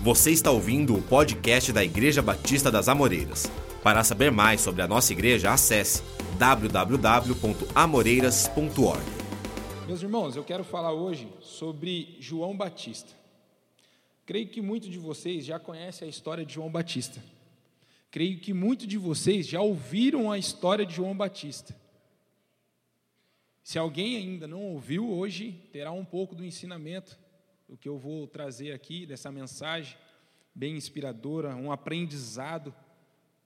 Você está ouvindo o podcast da Igreja Batista das Amoreiras. Para saber mais sobre a nossa igreja, acesse www.amoreiras.org. Meus irmãos, eu quero falar hoje sobre João Batista. Creio que muitos de vocês já conhecem a história de João Batista. Creio que muitos de vocês já ouviram a história de João Batista. Se alguém ainda não ouviu, hoje terá um pouco do ensinamento, do que eu vou trazer aqui, dessa mensagem bem inspiradora, um aprendizado,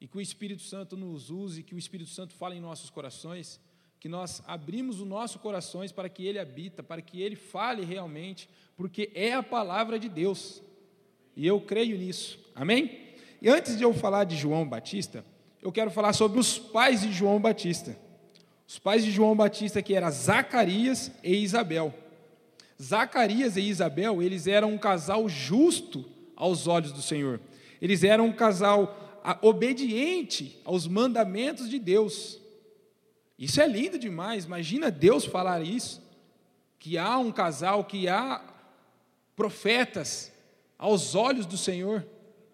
e que o Espírito Santo nos use, que o Espírito Santo fale em nossos corações, que nós abrimos os nossos corações para que Ele habita, para que Ele fale realmente, porque é a palavra de Deus, e eu creio nisso, amém? E antes de eu falar de João Batista, eu quero falar sobre os pais de João Batista. Os pais de João Batista, que eram Zacarias e Isabel. Zacarias e Isabel, eles eram um casal justo aos olhos do Senhor. Eles eram um casal obediente aos mandamentos de Deus. Isso é lindo demais. Imagina Deus falar isso, que há um casal, que há profetas aos olhos do Senhor,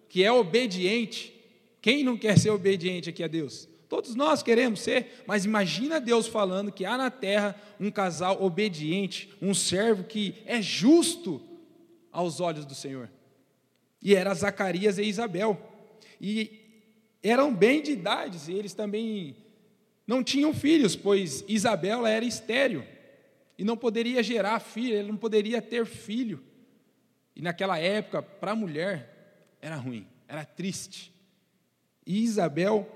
que é obediente. Quem não quer ser obediente aqui a Deus? Todos nós queremos ser, mas imagina Deus falando que há na terra um casal obediente, um servo que é justo aos olhos do Senhor. E era Zacarias e Isabel. E eram bem de idades, e eles também não tinham filhos, pois Isabel era estéril e não poderia gerar filho, ela não poderia ter filho. E naquela época, para a mulher, era ruim, era triste. E Isabel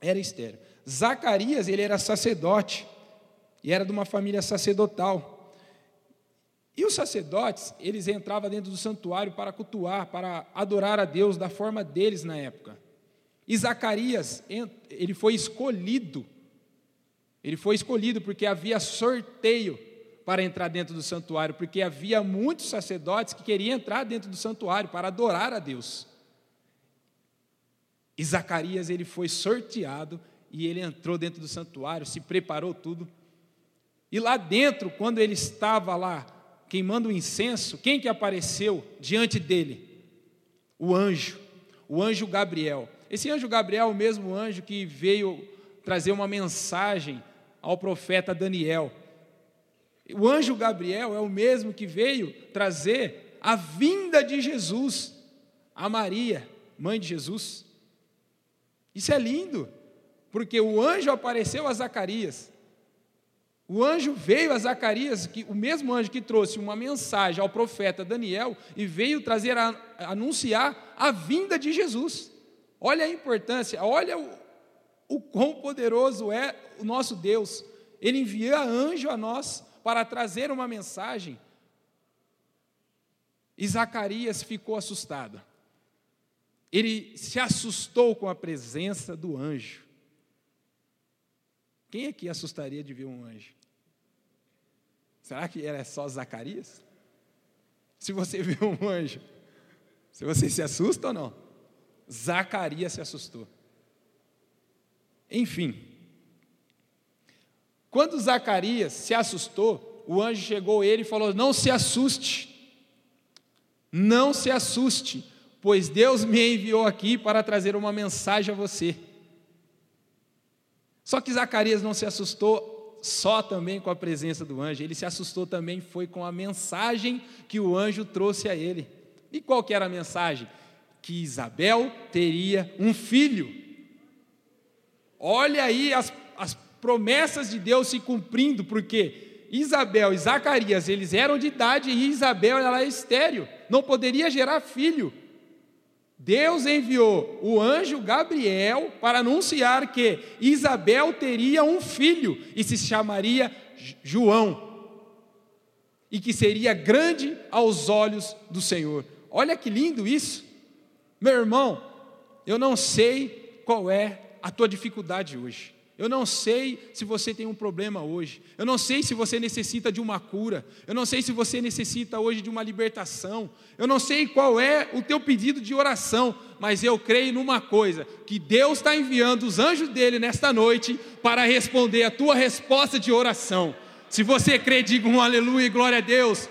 era estéreo. Zacarias, ele era sacerdote, e era de uma família sacerdotal. E os sacerdotes, eles entravam dentro do santuário para cultuar, para adorar a Deus da forma deles na época. E Zacarias, ele foi escolhido, ele foi escolhido porque havia sorteio para entrar dentro do santuário, porque havia muitos sacerdotes que queriam entrar dentro do santuário para adorar a Deus. E Zacarias ele foi sorteado e ele entrou dentro do santuário, se preparou tudo. E lá dentro, quando ele estava lá queimando o incenso, quem que apareceu diante dele? O anjo, o anjo Gabriel. Esse anjo Gabriel é o mesmo anjo que veio trazer uma mensagem ao profeta Daniel. O anjo Gabriel é o mesmo que veio trazer a vinda de Jesus a Maria, mãe de Jesus. Isso é lindo, porque o anjo apareceu a Zacarias. O anjo veio a Zacarias, que, o mesmo anjo que trouxe uma mensagem ao profeta Daniel e veio trazer a, anunciar a vinda de Jesus. Olha a importância, olha o, o quão poderoso é o nosso Deus. Ele envia anjo a nós para trazer uma mensagem. E Zacarias ficou assustado ele se assustou com a presença do anjo. Quem aqui assustaria de ver um anjo? Será que era só Zacarias? Se você vê um anjo, se você se assusta ou não? Zacarias se assustou. Enfim, quando Zacarias se assustou, o anjo chegou a ele e falou: Não se assuste, não se assuste, pois Deus me enviou aqui para trazer uma mensagem a você. Só que Zacarias não se assustou só também com a presença do anjo, ele se assustou também foi com a mensagem que o anjo trouxe a ele. E qual que era a mensagem? Que Isabel teria um filho. Olha aí as, as promessas de Deus se cumprindo, porque Isabel e Zacarias, eles eram de idade e Isabel ela é estéreo, não poderia gerar filho. Deus enviou o anjo Gabriel para anunciar que Isabel teria um filho e se chamaria João, e que seria grande aos olhos do Senhor. Olha que lindo isso, meu irmão. Eu não sei qual é a tua dificuldade hoje. Eu não sei se você tem um problema hoje. Eu não sei se você necessita de uma cura. Eu não sei se você necessita hoje de uma libertação. Eu não sei qual é o teu pedido de oração, mas eu creio numa coisa: que Deus está enviando os anjos dele nesta noite para responder a tua resposta de oração. Se você crê, diga um aleluia e glória a Deus.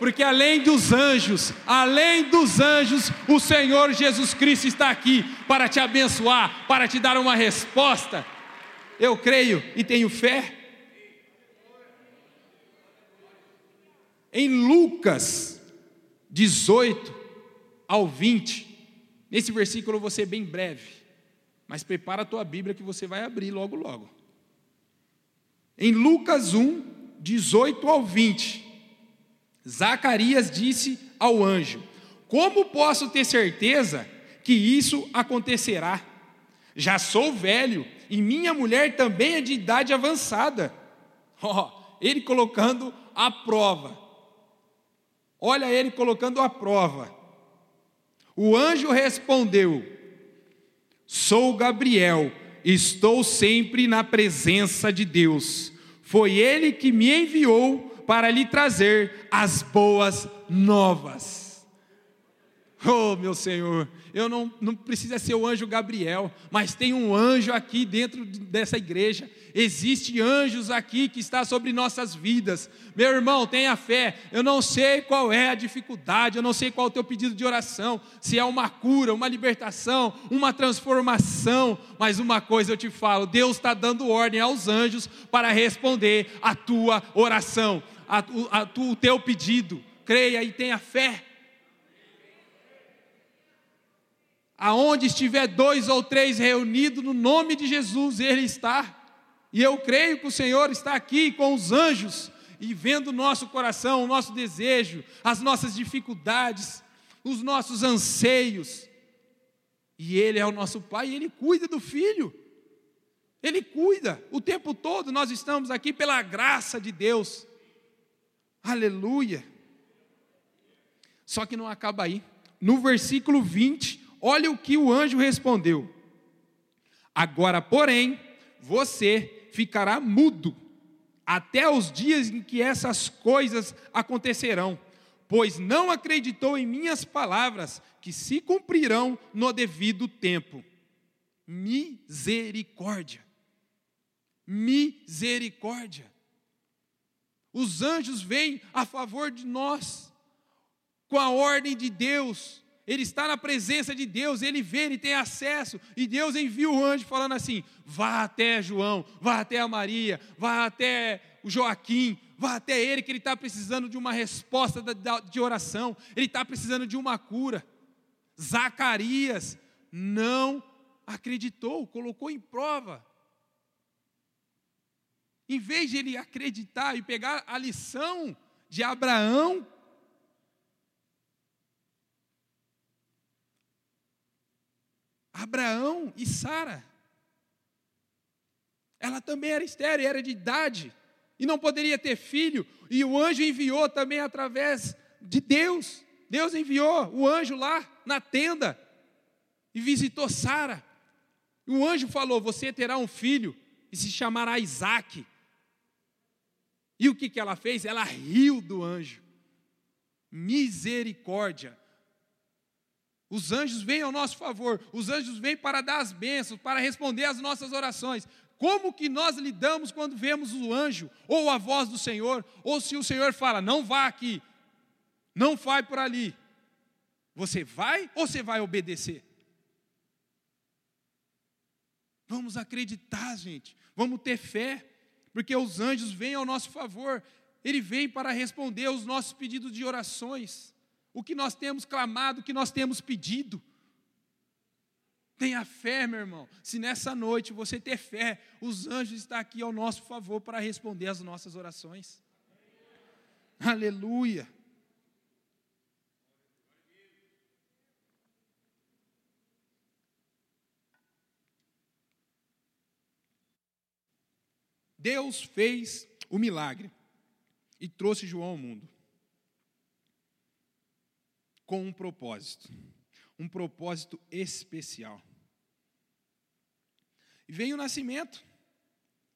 porque além dos anjos, além dos anjos, o Senhor Jesus Cristo está aqui para te abençoar, para te dar uma resposta. Eu creio e tenho fé. Em Lucas 18 ao 20, nesse versículo eu vou ser bem breve, mas prepara a tua Bíblia que você vai abrir logo logo. Em Lucas 1, 18 ao 20, Zacarias disse ao anjo: Como posso ter certeza que isso acontecerá? Já sou velho e minha mulher também é de idade avançada. Oh, ele colocando a prova. Olha ele colocando a prova. O anjo respondeu: Sou Gabriel, estou sempre na presença de Deus. Foi ele que me enviou para lhe trazer as boas novas. Oh, meu Senhor, eu não, não precisa ser o anjo Gabriel, mas tem um anjo aqui dentro dessa igreja. Existe anjos aqui que está sobre nossas vidas. Meu irmão, tenha fé. Eu não sei qual é a dificuldade, eu não sei qual é o teu pedido de oração, se é uma cura, uma libertação, uma transformação, mas uma coisa eu te falo: Deus está dando ordem aos anjos para responder a tua oração a, a, o teu pedido, creia e tenha fé. Aonde estiver dois ou três reunidos no nome de Jesus, Ele está. E eu creio que o Senhor está aqui com os anjos e vendo o nosso coração, o nosso desejo, as nossas dificuldades, os nossos anseios. E Ele é o nosso Pai e Ele cuida do filho. Ele cuida o tempo todo. Nós estamos aqui pela graça de Deus. Aleluia. Só que não acaba aí. No versículo 20, olha o que o anjo respondeu: Agora, porém, você ficará mudo até os dias em que essas coisas acontecerão, pois não acreditou em minhas palavras, que se cumprirão no devido tempo. Misericórdia. Misericórdia. Os anjos vêm a favor de nós, com a ordem de Deus. Ele está na presença de Deus, ele vê, ele tem acesso, e Deus envia o anjo falando assim: vá até João, vá até a Maria, vá até o Joaquim, vá até ele, que ele está precisando de uma resposta de oração, ele está precisando de uma cura. Zacarias não acreditou, colocou em prova. Em vez de ele acreditar e pegar a lição de Abraão, Abraão e Sara. Ela também era estéreo, era de idade, e não poderia ter filho, e o anjo enviou também através de Deus. Deus enviou o anjo lá na tenda e visitou Sara. O anjo falou: Você terá um filho e se chamará Isaac. E o que, que ela fez? Ela riu do anjo. Misericórdia. Os anjos vêm ao nosso favor, os anjos vêm para dar as bênçãos, para responder às nossas orações. Como que nós lidamos quando vemos o anjo, ou a voz do Senhor, ou se o Senhor fala, não vá aqui, não vai por ali. Você vai ou você vai obedecer? Vamos acreditar, gente, vamos ter fé porque os anjos vêm ao nosso favor, ele vem para responder aos nossos pedidos de orações, o que nós temos clamado, o que nós temos pedido. Tenha fé, meu irmão. Se nessa noite você ter fé, os anjos estão aqui ao nosso favor para responder às nossas orações. Aleluia. Deus fez o milagre e trouxe João ao mundo com um propósito, um propósito especial. E veio o nascimento,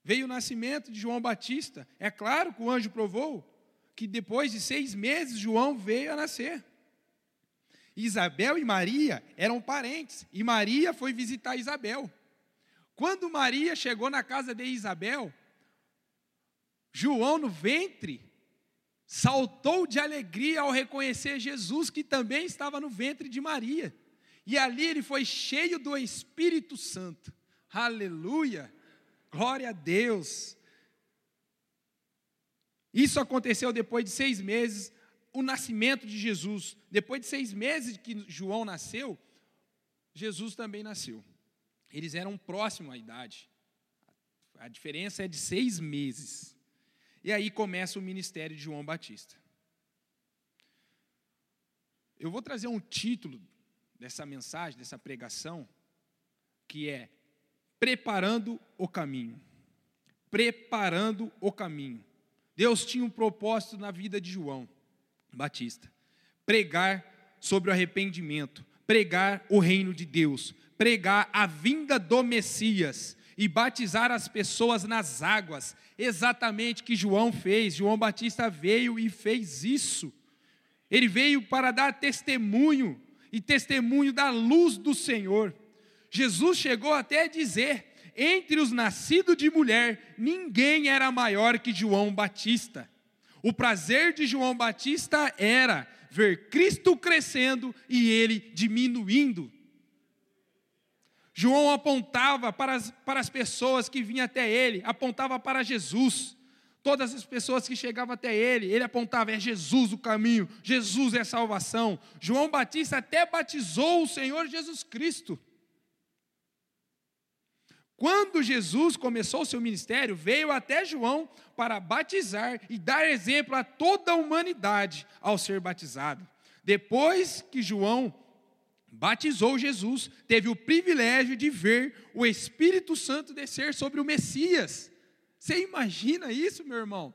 veio o nascimento de João Batista. É claro que o anjo provou que depois de seis meses João veio a nascer. Isabel e Maria eram parentes, e Maria foi visitar Isabel. Quando Maria chegou na casa de Isabel, João no ventre saltou de alegria ao reconhecer Jesus, que também estava no ventre de Maria. E ali ele foi cheio do Espírito Santo. Aleluia! Glória a Deus! Isso aconteceu depois de seis meses, o nascimento de Jesus. Depois de seis meses que João nasceu, Jesus também nasceu. Eles eram próximos à idade. A diferença é de seis meses. E aí começa o ministério de João Batista. Eu vou trazer um título dessa mensagem, dessa pregação, que é Preparando o Caminho. Preparando o Caminho. Deus tinha um propósito na vida de João Batista: pregar sobre o arrependimento, pregar o reino de Deus, pregar a vinda do Messias e batizar as pessoas nas águas, exatamente que João fez. João Batista veio e fez isso. Ele veio para dar testemunho e testemunho da luz do Senhor. Jesus chegou até a dizer: entre os nascidos de mulher, ninguém era maior que João Batista. O prazer de João Batista era ver Cristo crescendo e ele diminuindo. João apontava para as, para as pessoas que vinham até ele, apontava para Jesus. Todas as pessoas que chegavam até ele, ele apontava: é Jesus o caminho, Jesus é a salvação. João Batista até batizou o Senhor Jesus Cristo. Quando Jesus começou o seu ministério, veio até João para batizar e dar exemplo a toda a humanidade ao ser batizado. Depois que João batizou Jesus, teve o privilégio de ver o Espírito Santo descer sobre o Messias. Você imagina isso, meu irmão?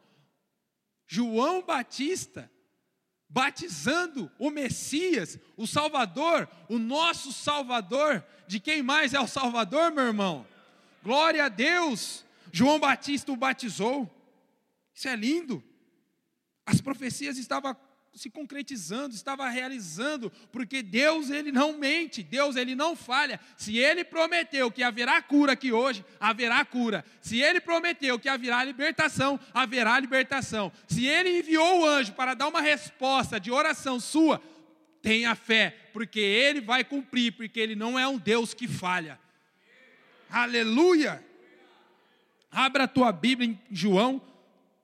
João Batista batizando o Messias, o Salvador, o nosso Salvador. De quem mais é o Salvador, meu irmão? Glória a Deus! João Batista o batizou. Isso é lindo. As profecias estavam se concretizando, estava realizando, porque Deus ele não mente, Deus ele não falha. Se ele prometeu que haverá cura aqui hoje, haverá cura. Se ele prometeu que haverá libertação, haverá libertação. Se ele enviou o anjo para dar uma resposta de oração sua, tenha fé, porque ele vai cumprir, porque ele não é um Deus que falha. Aleluia! Abra a tua Bíblia em João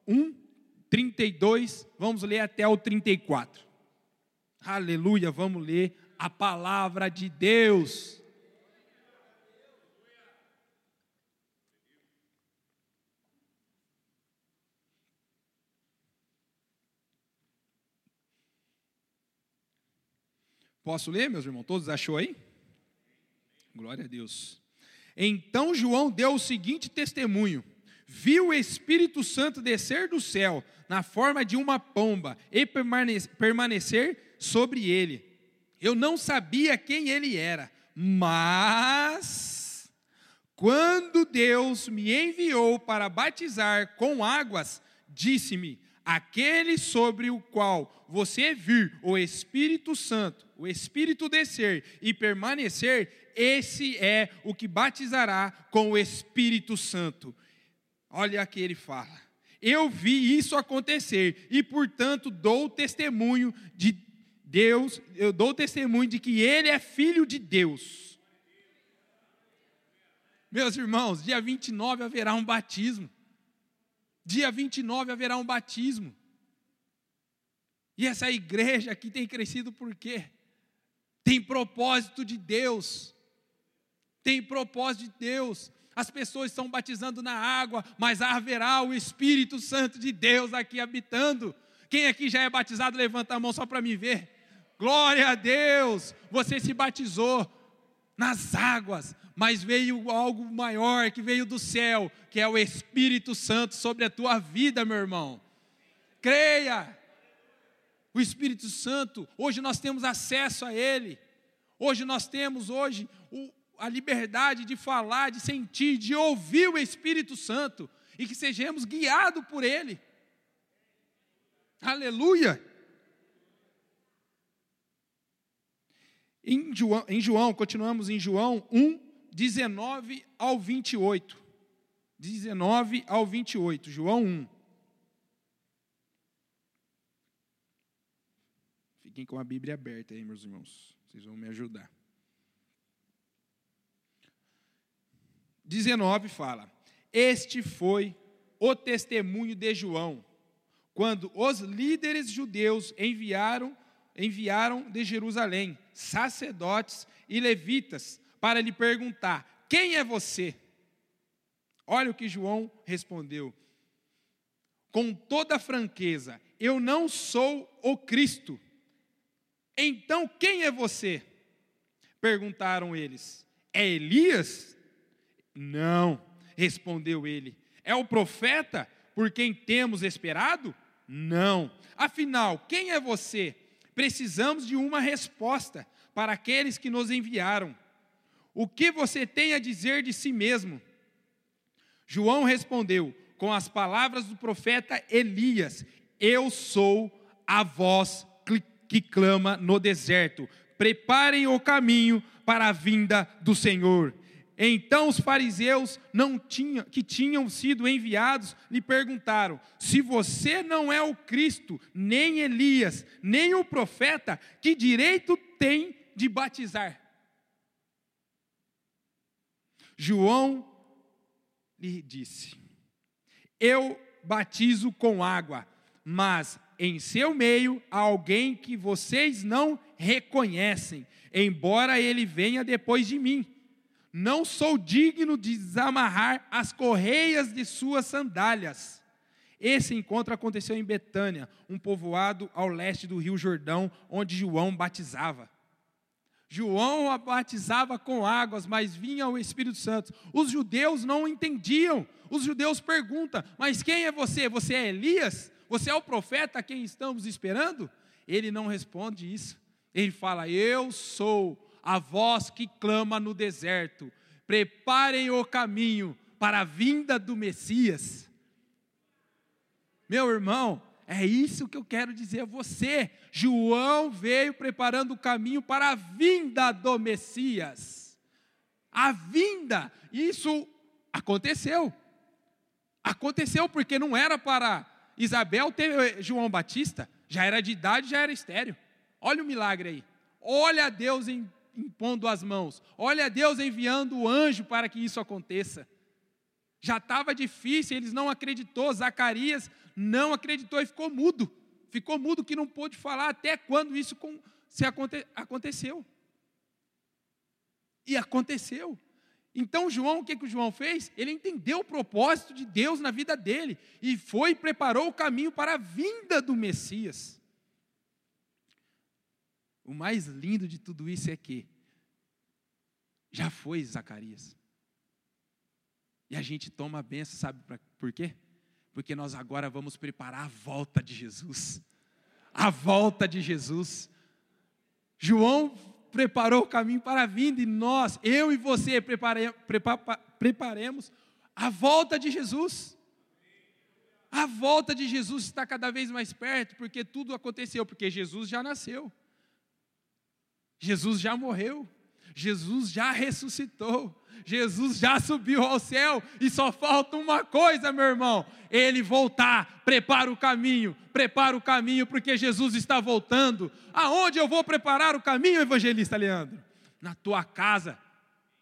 1 32, vamos ler até o 34. Aleluia, vamos ler a palavra de Deus. Posso ler, meus irmãos? Todos achou aí? Glória a Deus. Então João deu o seguinte testemunho: viu o Espírito Santo descer do céu na forma de uma pomba e permanecer sobre ele. Eu não sabia quem ele era, mas quando Deus me enviou para batizar com águas, disse-me: aquele sobre o qual você vir o Espírito Santo, o Espírito descer e permanecer, esse é o que batizará com o Espírito Santo. Olha aqui ele fala. Eu vi isso acontecer e, portanto, dou testemunho de Deus, eu dou testemunho de que ele é filho de Deus. Meus irmãos, dia 29 haverá um batismo. Dia 29 haverá um batismo. E essa igreja aqui tem crescido por quê? Tem propósito de Deus. Tem propósito de Deus as pessoas estão batizando na água, mas haverá o Espírito Santo de Deus aqui habitando. Quem aqui já é batizado, levanta a mão só para me ver. Glória a Deus! Você se batizou nas águas, mas veio algo maior que veio do céu, que é o Espírito Santo sobre a tua vida, meu irmão. Creia! O Espírito Santo, hoje nós temos acesso a Ele. Hoje nós temos hoje a liberdade de falar, de sentir, de ouvir o Espírito Santo e que sejamos guiados por Ele. Aleluia! Em João, em João, continuamos em João 1, 19 ao 28. 19 ao 28, João 1. Fiquem com a Bíblia aberta aí, meus irmãos. Vocês vão me ajudar. 19 fala: Este foi o testemunho de João, quando os líderes judeus enviaram enviaram de Jerusalém sacerdotes e levitas para lhe perguntar: Quem é você? Olha o que João respondeu. Com toda franqueza, eu não sou o Cristo. Então quem é você? Perguntaram eles. É Elias? Não, respondeu ele. É o profeta por quem temos esperado? Não. Afinal, quem é você? Precisamos de uma resposta para aqueles que nos enviaram. O que você tem a dizer de si mesmo? João respondeu com as palavras do profeta Elias: Eu sou a voz que clama no deserto. Preparem o caminho para a vinda do Senhor. Então os fariseus não que tinham sido enviados lhe perguntaram: Se você não é o Cristo, nem Elias, nem o profeta, que direito tem de batizar? João lhe disse: Eu batizo com água, mas em seu meio há alguém que vocês não reconhecem, embora ele venha depois de mim. Não sou digno de desamarrar as correias de suas sandálias. Esse encontro aconteceu em Betânia, um povoado ao leste do Rio Jordão, onde João batizava. João a batizava com águas, mas vinha o Espírito Santo. Os judeus não entendiam. Os judeus perguntam: Mas quem é você? Você é Elias? Você é o profeta a quem estamos esperando? Ele não responde isso. Ele fala: Eu sou a voz que clama no deserto: Preparem o caminho para a vinda do Messias. Meu irmão, é isso que eu quero dizer a você. João veio preparando o caminho para a vinda do Messias. A vinda, isso aconteceu. Aconteceu porque não era para Isabel ter João Batista, já era de idade, já era estéreo. Olha o milagre aí. Olha Deus impondo as mãos. Olha Deus enviando o anjo para que isso aconteça. Já estava difícil, eles não acreditou. Zacarias não acreditou e ficou mudo. Ficou mudo que não pôde falar até quando isso se aconteceu. E aconteceu. Então, João, o que, que o João fez? Ele entendeu o propósito de Deus na vida dele e foi e preparou o caminho para a vinda do Messias. O mais lindo de tudo isso é que já foi Zacarias. E a gente toma a benção, sabe pra, por quê? Porque nós agora vamos preparar a volta de Jesus. A volta de Jesus. João preparou o caminho para a vinda e nós, eu e você, prepare, prepara, preparemos a volta de Jesus. A volta de Jesus está cada vez mais perto, porque tudo aconteceu, porque Jesus já nasceu. Jesus já morreu. Jesus já ressuscitou. Jesus já subiu ao céu e só falta uma coisa, meu irmão: ele voltar. Prepara o caminho, prepara o caminho, porque Jesus está voltando. Aonde eu vou preparar o caminho, evangelista Leandro? Na tua casa,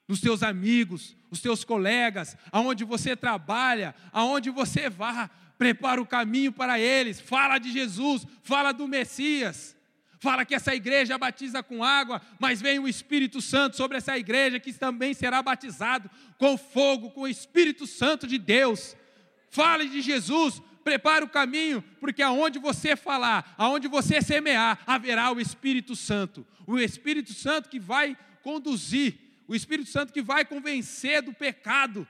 nos teus amigos, os teus colegas, aonde você trabalha, aonde você vá, prepara o caminho para eles. Fala de Jesus, fala do Messias fala que essa igreja batiza com água, mas vem o Espírito Santo sobre essa igreja que também será batizado com fogo, com o Espírito Santo de Deus. Fale de Jesus, prepare o caminho, porque aonde você falar, aonde você semear, haverá o Espírito Santo. O Espírito Santo que vai conduzir, o Espírito Santo que vai convencer do pecado.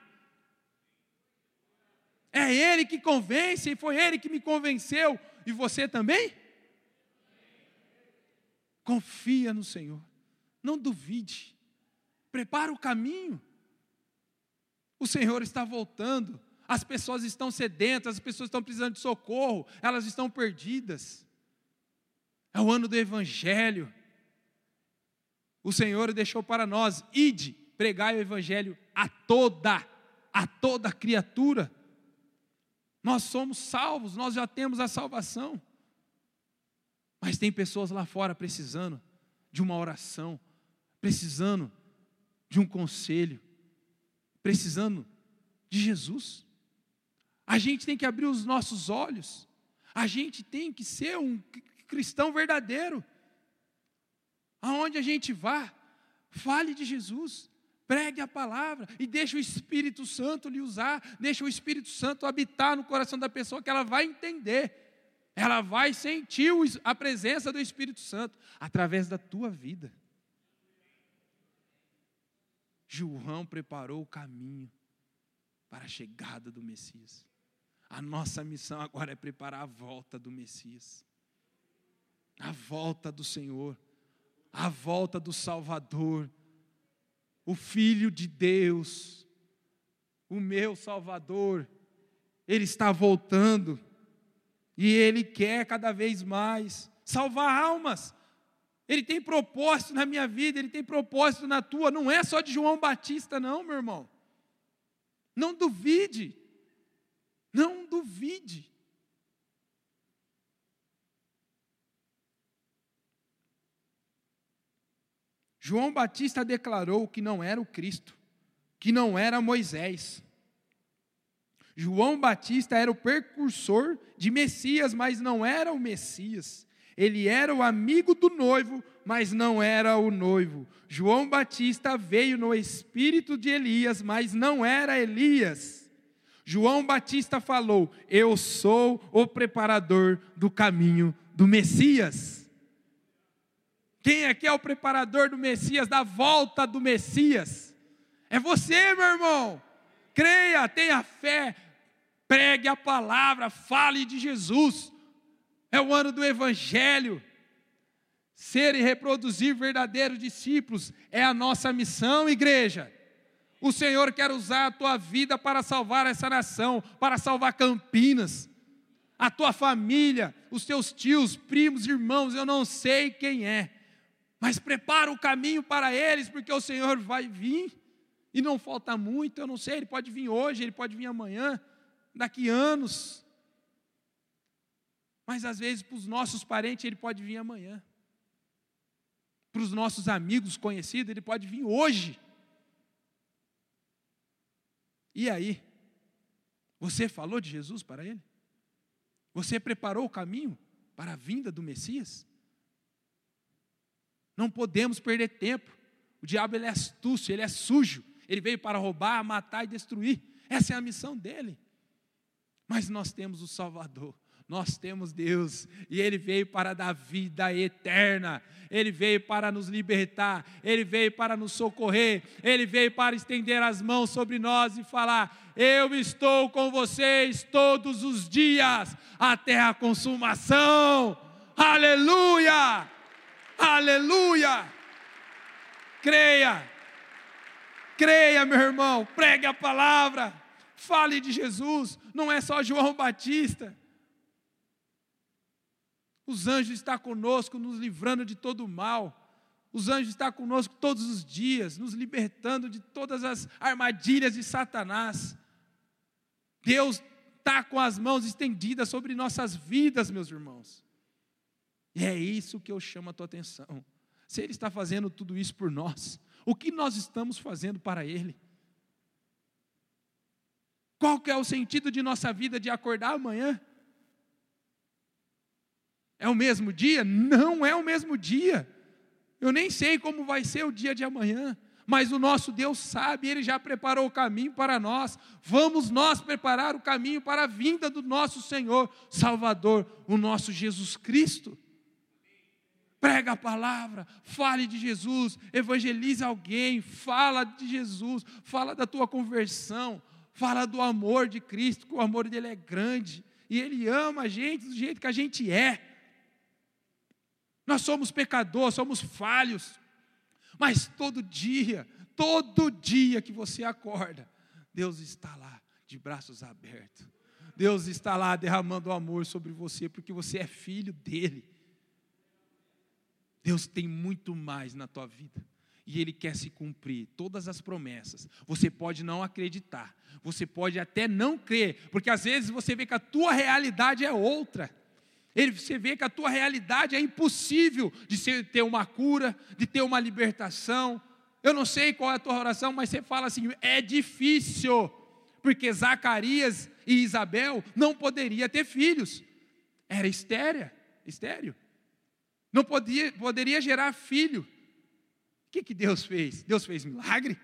É Ele que convence, e foi Ele que me convenceu, e você também? Confia no Senhor. Não duvide. Prepara o caminho. O Senhor está voltando. As pessoas estão sedentas, as pessoas estão precisando de socorro, elas estão perdidas. É o ano do Evangelho. O Senhor deixou para nós, ide, pregai o Evangelho a toda, a toda criatura. Nós somos salvos, nós já temos a salvação. Mas tem pessoas lá fora precisando de uma oração, precisando de um conselho, precisando de Jesus. A gente tem que abrir os nossos olhos, a gente tem que ser um cristão verdadeiro. Aonde a gente vá, fale de Jesus, pregue a palavra e deixe o Espírito Santo lhe usar, deixe o Espírito Santo habitar no coração da pessoa que ela vai entender. Ela vai sentir a presença do Espírito Santo através da tua vida. João preparou o caminho para a chegada do Messias. A nossa missão agora é preparar a volta do Messias, a volta do Senhor, a volta do Salvador, o Filho de Deus, o meu Salvador, Ele está voltando. E Ele quer cada vez mais salvar almas. Ele tem propósito na minha vida, Ele tem propósito na tua. Não é só de João Batista, não, meu irmão. Não duvide. Não duvide. João Batista declarou que não era o Cristo, que não era Moisés. João Batista era o precursor de Messias, mas não era o Messias. Ele era o amigo do noivo, mas não era o noivo. João Batista veio no espírito de Elias, mas não era Elias. João Batista falou: Eu sou o preparador do caminho do Messias. Quem aqui é o preparador do Messias, da volta do Messias? É você, meu irmão creia, tenha fé, pregue a palavra, fale de Jesus. É o ano do Evangelho. Ser e reproduzir verdadeiros discípulos é a nossa missão, igreja. O Senhor quer usar a tua vida para salvar essa nação, para salvar Campinas, a tua família, os teus tios, primos, irmãos, eu não sei quem é, mas prepara o caminho para eles, porque o Senhor vai vir. E não falta muito, eu não sei, ele pode vir hoje, ele pode vir amanhã, daqui anos. Mas às vezes para os nossos parentes ele pode vir amanhã. Para os nossos amigos conhecidos ele pode vir hoje. E aí? Você falou de Jesus para ele? Você preparou o caminho para a vinda do Messias? Não podemos perder tempo. O diabo ele é astúcio, ele é sujo. Ele veio para roubar, matar e destruir. Essa é a missão dele. Mas nós temos o Salvador. Nós temos Deus e Ele veio para dar vida eterna, Ele veio para nos libertar, Ele veio para nos socorrer, Ele veio para estender as mãos sobre nós e falar: Eu estou com vocês todos os dias, até a consumação. Aleluia! Aleluia! Creia, Creia, meu irmão, pregue a palavra, fale de Jesus, não é só João Batista. Os anjos estão conosco, nos livrando de todo o mal. Os anjos estão conosco todos os dias, nos libertando de todas as armadilhas de Satanás. Deus está com as mãos estendidas sobre nossas vidas, meus irmãos. E é isso que eu chamo a tua atenção. Se Ele está fazendo tudo isso por nós, o que nós estamos fazendo para Ele? Qual que é o sentido de nossa vida de acordar amanhã? É o mesmo dia? Não é o mesmo dia. Eu nem sei como vai ser o dia de amanhã, mas o nosso Deus sabe, Ele já preparou o caminho para nós. Vamos nós preparar o caminho para a vinda do nosso Senhor, Salvador, o nosso Jesus Cristo prega a palavra, fale de Jesus, evangelize alguém, fala de Jesus, fala da tua conversão, fala do amor de Cristo, que o amor dele é grande e ele ama a gente do jeito que a gente é. Nós somos pecadores, somos falhos, mas todo dia, todo dia que você acorda, Deus está lá de braços abertos. Deus está lá derramando amor sobre você, porque você é filho dele. Deus tem muito mais na tua vida. E Ele quer se cumprir todas as promessas. Você pode não acreditar, você pode até não crer, porque às vezes você vê que a tua realidade é outra. Ele, você vê que a tua realidade é impossível de ser, ter uma cura, de ter uma libertação. Eu não sei qual é a tua oração, mas você fala assim: é difícil, porque Zacarias e Isabel não poderiam ter filhos. Era estéreo, estéreo. Não podia, poderia gerar filho. O que, que Deus fez? Deus fez milagre?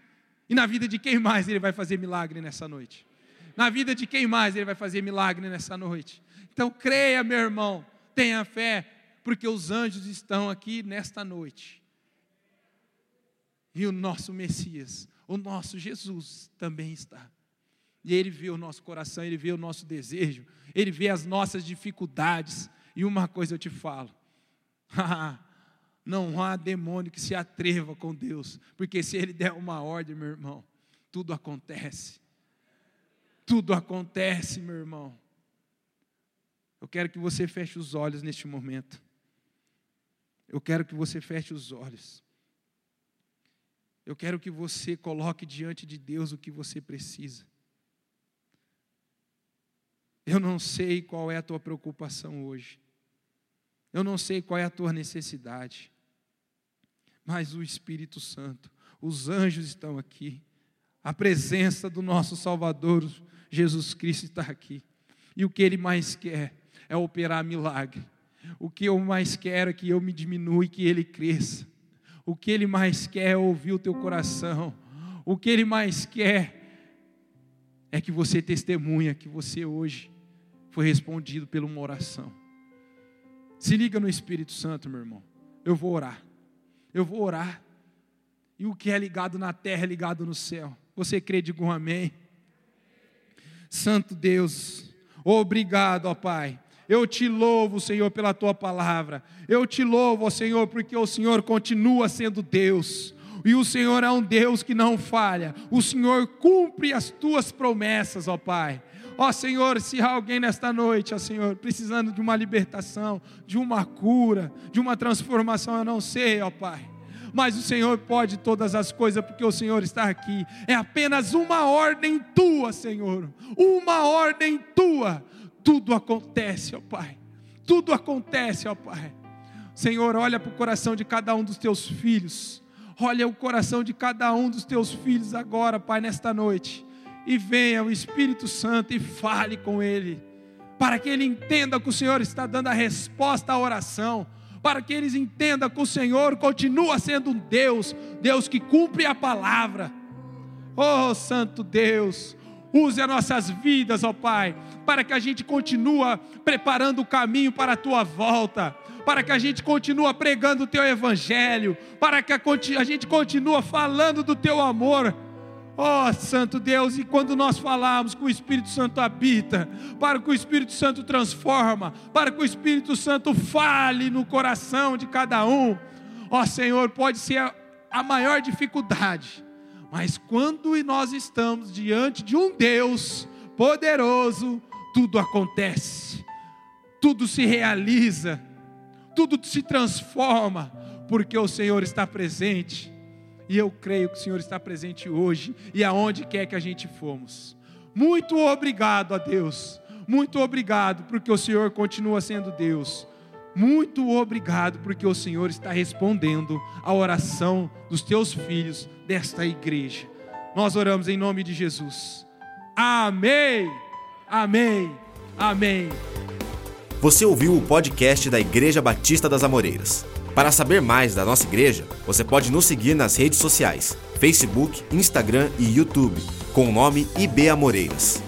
E na vida de quem mais Ele vai fazer milagre nessa noite? Na vida de quem mais Ele vai fazer milagre nessa noite? Então creia, meu irmão, tenha fé, porque os anjos estão aqui nesta noite. E o nosso Messias, o nosso Jesus também está. E Ele vê o nosso coração, Ele vê o nosso desejo, Ele vê as nossas dificuldades. E uma coisa eu te falo: não há demônio que se atreva com Deus, porque se Ele der uma ordem, meu irmão, tudo acontece. Tudo acontece, meu irmão. Eu quero que você feche os olhos neste momento. Eu quero que você feche os olhos. Eu quero que você coloque diante de Deus o que você precisa. Eu não sei qual é a tua preocupação hoje. Eu não sei qual é a tua necessidade. Mas o Espírito Santo, os anjos estão aqui. A presença do nosso Salvador Jesus Cristo está aqui. E o que ele mais quer é operar milagre. O que eu mais quero é que eu me diminua e que ele cresça. O que ele mais quer é ouvir o teu coração. O que ele mais quer é que você testemunha que você hoje foi respondido por uma oração. Se liga no Espírito Santo, meu irmão. Eu vou orar. Eu vou orar. E o que é ligado na terra é ligado no céu. Você crê, diga um amém. Santo Deus, obrigado, ó Pai. Eu te louvo, Senhor, pela tua palavra. Eu te louvo, ó Senhor, porque o Senhor continua sendo Deus. E o Senhor é um Deus que não falha. O Senhor cumpre as tuas promessas, ó Pai. Ó Senhor, se há alguém nesta noite, ó Senhor, precisando de uma libertação, de uma cura, de uma transformação, eu não sei, ó Pai. Mas o Senhor pode todas as coisas, porque o Senhor está aqui. É apenas uma ordem tua, Senhor. Uma ordem tua. Tudo acontece, ó Pai. Tudo acontece, ó Pai. Senhor, olha para o coração de cada um dos teus filhos. Olha o coração de cada um dos teus filhos agora, Pai, nesta noite e venha o Espírito Santo e fale com ele, para que ele entenda que o Senhor está dando a resposta à oração, para que eles entendam que o Senhor continua sendo um Deus, Deus que cumpre a palavra. Oh, Santo Deus, use as nossas vidas, ó Pai, para que a gente continue preparando o caminho para a tua volta, para que a gente continue pregando o teu evangelho, para que a gente continue falando do teu amor Ó oh, Santo Deus, e quando nós falamos que o Espírito Santo habita, para que o Espírito Santo transforma, para que o Espírito Santo fale no coração de cada um, ó oh, Senhor, pode ser a maior dificuldade, mas quando nós estamos diante de um Deus poderoso, tudo acontece, tudo se realiza, tudo se transforma, porque o Senhor está presente e eu creio que o Senhor está presente hoje e aonde quer que a gente fomos. Muito obrigado a Deus. Muito obrigado porque o Senhor continua sendo Deus. Muito obrigado porque o Senhor está respondendo a oração dos teus filhos desta igreja. Nós oramos em nome de Jesus. Amém. Amém. Amém. Você ouviu o podcast da Igreja Batista das Amoreiras. Para saber mais da nossa igreja, você pode nos seguir nas redes sociais: Facebook, Instagram e YouTube, com o nome IB Amoreiras.